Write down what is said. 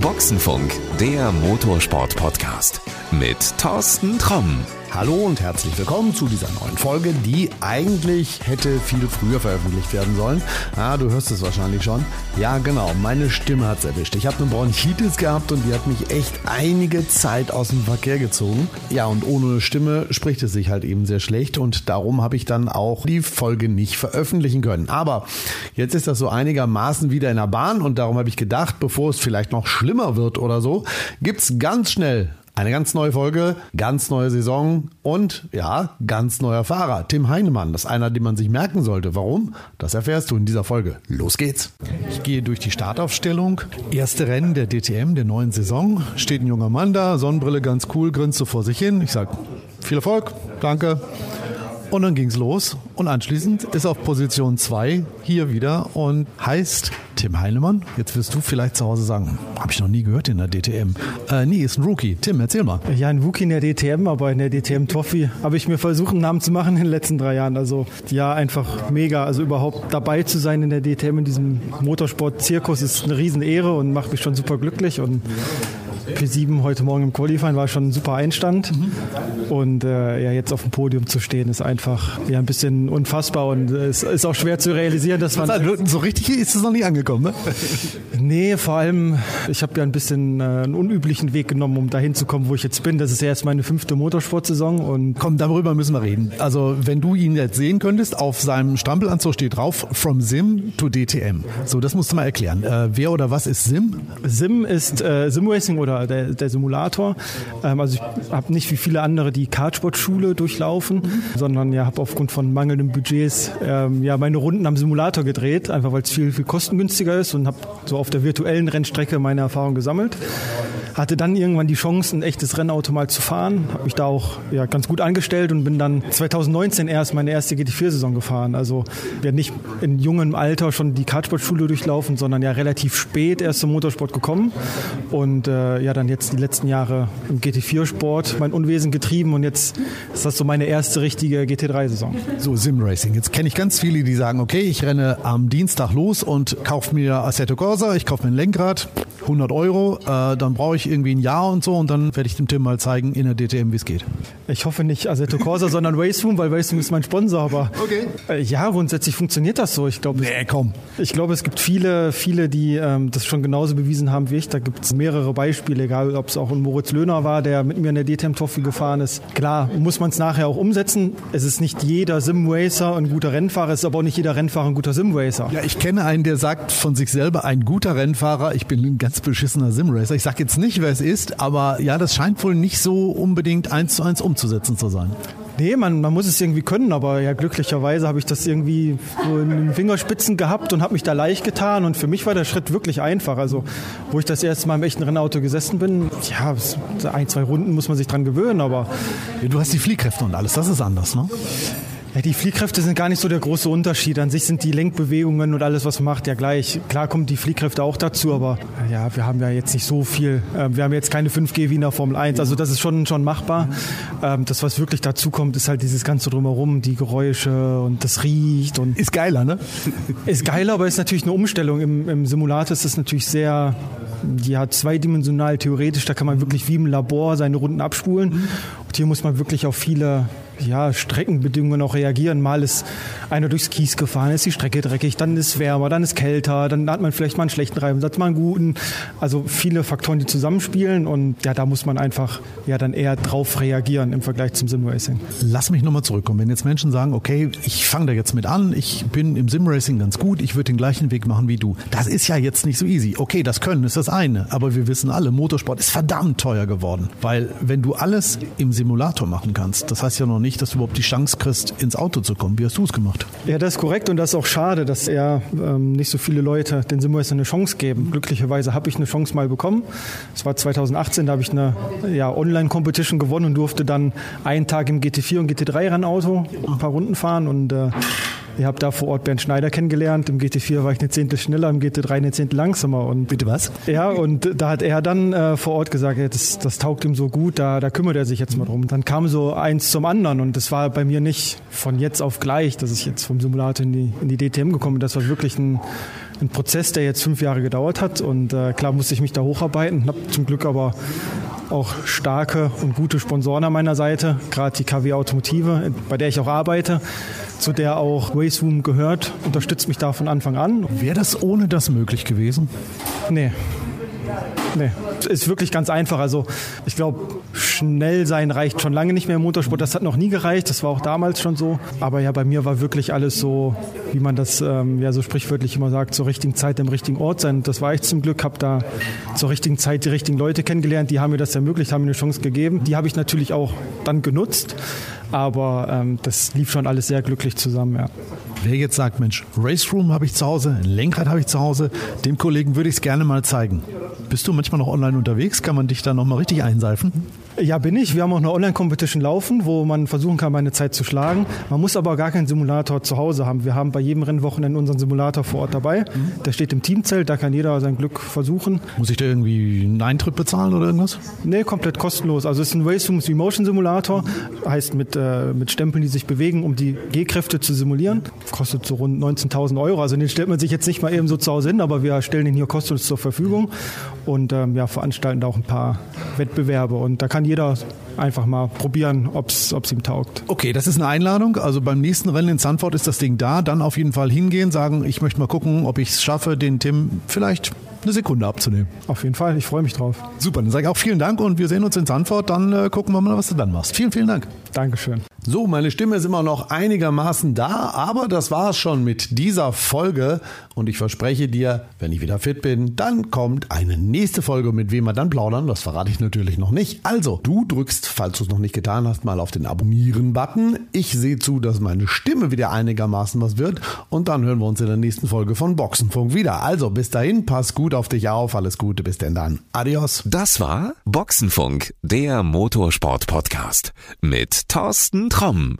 Boxenfunk, der Motorsport-Podcast mit Thorsten Tromm. Hallo und herzlich willkommen zu dieser neuen Folge, die eigentlich hätte viel früher veröffentlicht werden sollen. Ah, du hörst es wahrscheinlich schon. Ja, genau, meine Stimme hat's erwischt. Ich habe eine Bronchitis gehabt und die hat mich echt einige Zeit aus dem Verkehr gezogen. Ja, und ohne Stimme spricht es sich halt eben sehr schlecht und darum habe ich dann auch die Folge nicht veröffentlichen können. Aber jetzt ist das so einigermaßen wieder in der Bahn und darum habe ich gedacht, bevor es vielleicht noch schlimmer wird oder so, gibt's ganz schnell eine ganz neue Folge, ganz neue Saison und ja, ganz neuer Fahrer. Tim Heinemann, das ist einer, den man sich merken sollte. Warum? Das erfährst du in dieser Folge. Los geht's. Ich gehe durch die Startaufstellung. Erste Rennen der DTM der neuen Saison. Steht ein junger Mann da, Sonnenbrille ganz cool, grinst so vor sich hin. Ich sag, viel Erfolg, danke. Und dann ging's los. Und anschließend ist auf Position 2 hier wieder und heißt Tim Heinemann. Jetzt wirst du vielleicht zu Hause sagen, habe ich noch nie gehört in der DTM. Äh, nee, ist ein Rookie. Tim, erzähl mal. Ja, ein Rookie in der DTM, aber in der DTM Trophy habe ich mir versucht, einen Namen zu machen in den letzten drei Jahren. Also ja, einfach mega. Also überhaupt dabei zu sein in der DTM in diesem Motorsport-Zirkus ist eine Riesenehre und macht mich schon super glücklich. Und P7 heute Morgen im Qualifying war schon ein super Einstand. Mhm. Und äh, ja, jetzt auf dem Podium zu stehen, ist einfach ja, ein bisschen unfassbar und es ist auch schwer zu realisieren, dass man. So richtig ist es noch nie angekommen, ne? Nee, vor allem, ich habe ja ein bisschen äh, einen unüblichen Weg genommen, um dahin zu kommen, wo ich jetzt bin. Das ist ja erst meine fünfte Motorsportsaison und. Komm, darüber müssen wir reden. Also, wenn du ihn jetzt sehen könntest, auf seinem Strampelanzug steht drauf, from Sim to DTM. So, das musst du mal erklären. Äh, wer oder was ist Sim? Sim ist äh, Simracing oder der, der Simulator. Ähm, also ich habe nicht wie viele andere die Kartsportschule durchlaufen, mhm. sondern ja, habe aufgrund von mangelnden Budgets ähm, ja meine Runden am Simulator gedreht, einfach weil es viel, viel kostengünstiger ist und habe so auf der virtuellen Rennstrecke meine Erfahrung gesammelt. Hatte dann irgendwann die Chance, ein echtes Rennauto mal zu fahren, habe mich da auch ja, ganz gut angestellt und bin dann 2019 erst meine erste GT4-Saison gefahren. Also ja nicht in jungem Alter schon die Kartsportschule durchlaufen, sondern ja relativ spät erst zum Motorsport gekommen und äh, ja dann jetzt die letzten Jahre im GT4-Sport mein Unwesen getrieben und jetzt ist das so meine erste richtige GT3-Saison. So, Simracing. Jetzt kenne ich ganz viele, die sagen, okay, ich renne am Dienstag los und kaufe mir Assetto Corsa, ich kaufe mir ein Lenkrad, 100 Euro, äh, dann brauche ich irgendwie ein Jahr und so und dann werde ich dem Tim mal zeigen in der DTM, wie es geht. Ich hoffe nicht Assetto Corsa, sondern Raceroom, weil Raceroom ist mein Sponsor, aber okay. äh, ja, grundsätzlich funktioniert das so. Ich glaube, nee, komm. Ich glaube, es gibt viele, viele, die ähm, das schon genauso bewiesen haben wie ich. Da gibt es mehrere Beispiele, egal ob es auch ein Moritz Löhner war, der mit mir in der DTM Trophy gefahren ist. Klar, muss man es nachher auch umsetzen. Es ist nicht jeder Simracer ein guter Rennfahrer, es ist aber auch nicht jeder Rennfahrer ein guter Simracer. Ja, ich kenne einen, der sagt von sich selber, ein guter Rennfahrer, ich bin ein ganz beschissener Simracer. Ich sage jetzt nicht, wer es ist, aber ja, das scheint wohl nicht so unbedingt eins zu eins umzusetzen zu sein. Nee, man, man muss es irgendwie können, aber ja, glücklicherweise habe ich das irgendwie so in den Fingerspitzen gehabt und habe mich da leicht getan. Und für mich war der Schritt wirklich einfach. Also, wo ich das erste Mal im echten Rennauto gesessen bin, ja, ein, zwei Runden muss man sich dran gewöhnen, aber. Ja, du hast die Fliehkräfte und alles, das ist anders, ne? Ja, die Fliehkräfte sind gar nicht so der große Unterschied. An sich sind die Lenkbewegungen und alles, was man macht, ja gleich. Klar kommen die Fliehkräfte auch dazu, aber ja, wir haben ja jetzt nicht so viel. Ähm, wir haben jetzt keine 5G wie in der Formel 1. Also das ist schon, schon machbar. Ähm, das, was wirklich dazu kommt, ist halt dieses ganze Drumherum, die Geräusche und das riecht. Und ist geiler, ne? Ist geiler, aber ist natürlich eine Umstellung. Im, im Simulator ist das natürlich sehr ja, zweidimensional theoretisch. Da kann man wirklich wie im Labor seine Runden abspulen. Und hier muss man wirklich auf viele ja, Streckenbedingungen auch reagieren. Mal ist einer durchs Kies gefahren, ist die Strecke dreckig, dann ist wärmer, dann ist kälter, dann hat man vielleicht mal einen schlechten Reibensatz, mal einen guten. Also viele Faktoren, die zusammenspielen und ja, da muss man einfach ja dann eher drauf reagieren im Vergleich zum Simracing. Lass mich nochmal zurückkommen. Wenn jetzt Menschen sagen, okay, ich fange da jetzt mit an, ich bin im Simracing ganz gut, ich würde den gleichen Weg machen wie du. Das ist ja jetzt nicht so easy. Okay, das Können ist das eine, aber wir wissen alle, Motorsport ist verdammt teuer geworden, weil wenn du alles im Simulator machen kannst, das heißt ja noch nicht, dass du überhaupt die Chance kriegst, ins Auto zu kommen. Wie hast du es gemacht? Ja, das ist korrekt und das ist auch schade, dass er ähm, nicht so viele Leute den Simulator eine Chance geben. Glücklicherweise habe ich eine Chance mal bekommen. Es war 2018, da habe ich eine ja, Online-Competition gewonnen und durfte dann einen Tag im GT4 und GT3-Rennauto ein paar Runden fahren und äh, ich habe da vor Ort Bernd Schneider kennengelernt. Im GT4 war ich eine Zehntel schneller, im GT3 eine Zehntel langsamer. Und Bitte was? Ja, und da hat er dann äh, vor Ort gesagt, ja, das, das taugt ihm so gut, da, da kümmert er sich jetzt mal drum. Dann kam so eins zum anderen und das war bei mir nicht von jetzt auf gleich, dass ich jetzt vom Simulator in die, in die DTM gekommen bin. Das war wirklich ein ein Prozess, der jetzt fünf Jahre gedauert hat. Und äh, klar musste ich mich da hocharbeiten, habe zum Glück aber auch starke und gute Sponsoren an meiner Seite, gerade die KW Automotive, bei der ich auch arbeite, zu der auch Raceroom gehört, unterstützt mich da von Anfang an. Wäre das ohne das möglich gewesen? Nee. Nee, ist wirklich ganz einfach. Also ich glaube, schnell sein reicht schon lange nicht mehr im Motorsport. Das hat noch nie gereicht. Das war auch damals schon so. Aber ja, bei mir war wirklich alles so, wie man das ähm, ja so sprichwörtlich immer sagt, zur richtigen Zeit im richtigen Ort sein. Das war ich zum Glück. Habe da zur richtigen Zeit die richtigen Leute kennengelernt. Die haben mir das ermöglicht, haben mir eine Chance gegeben. Die habe ich natürlich auch dann genutzt. Aber ähm, das lief schon alles sehr glücklich zusammen, ja. Wer jetzt sagt, Mensch, Race Room habe ich zu Hause, ein Lenkrad habe ich zu Hause, dem Kollegen würde ich es gerne mal zeigen. Bist du manchmal noch online unterwegs? Kann man dich da nochmal richtig einseifen? Ja, bin ich. Wir haben auch eine Online-Competition laufen, wo man versuchen kann, meine Zeit zu schlagen. Man muss aber gar keinen Simulator zu Hause haben. Wir haben bei jedem Rennwochenende unseren Simulator vor Ort dabei. Mhm. Der steht im Teamzelt, da kann jeder sein Glück versuchen. Muss ich da irgendwie einen Eintritt bezahlen oder irgendwas? Nee, komplett kostenlos. Also es ist ein Race Room Motion Simulator, heißt mit, äh, mit Stempeln, die sich bewegen, um die G-Kräfte zu simulieren. Kostet so rund 19.000 Euro. Also den stellt man sich jetzt nicht mal eben so zu Hause hin, aber wir stellen den hier kostenlos zur Verfügung und ähm, ja, veranstalten da auch ein paar Wettbewerbe. Und da kann jeder einfach mal probieren, ob es ihm taugt. Okay, das ist eine Einladung. Also beim nächsten Rennen in Sanford ist das Ding da. Dann auf jeden Fall hingehen, sagen, ich möchte mal gucken, ob ich es schaffe, den Tim vielleicht eine Sekunde abzunehmen. Auf jeden Fall, ich freue mich drauf. Super, dann sage ich auch vielen Dank und wir sehen uns in Sanford. Dann äh, gucken wir mal, was du dann machst. Vielen, vielen Dank. Dankeschön. So, meine Stimme ist immer noch einigermaßen da, aber das war es schon mit dieser Folge. Und ich verspreche dir, wenn ich wieder fit bin, dann kommt eine nächste Folge, mit wem wir dann plaudern. Das verrate ich natürlich noch nicht. Also, du drückst, falls du es noch nicht getan hast, mal auf den Abonnieren-Button. Ich sehe zu, dass meine Stimme wieder einigermaßen was wird. Und dann hören wir uns in der nächsten Folge von Boxenfunk wieder. Also, bis dahin, pass gut auf dich auf. Alles Gute, bis denn dann. Adios. Das war Boxenfunk, der Motorsport-Podcast mit Thorsten Tromm.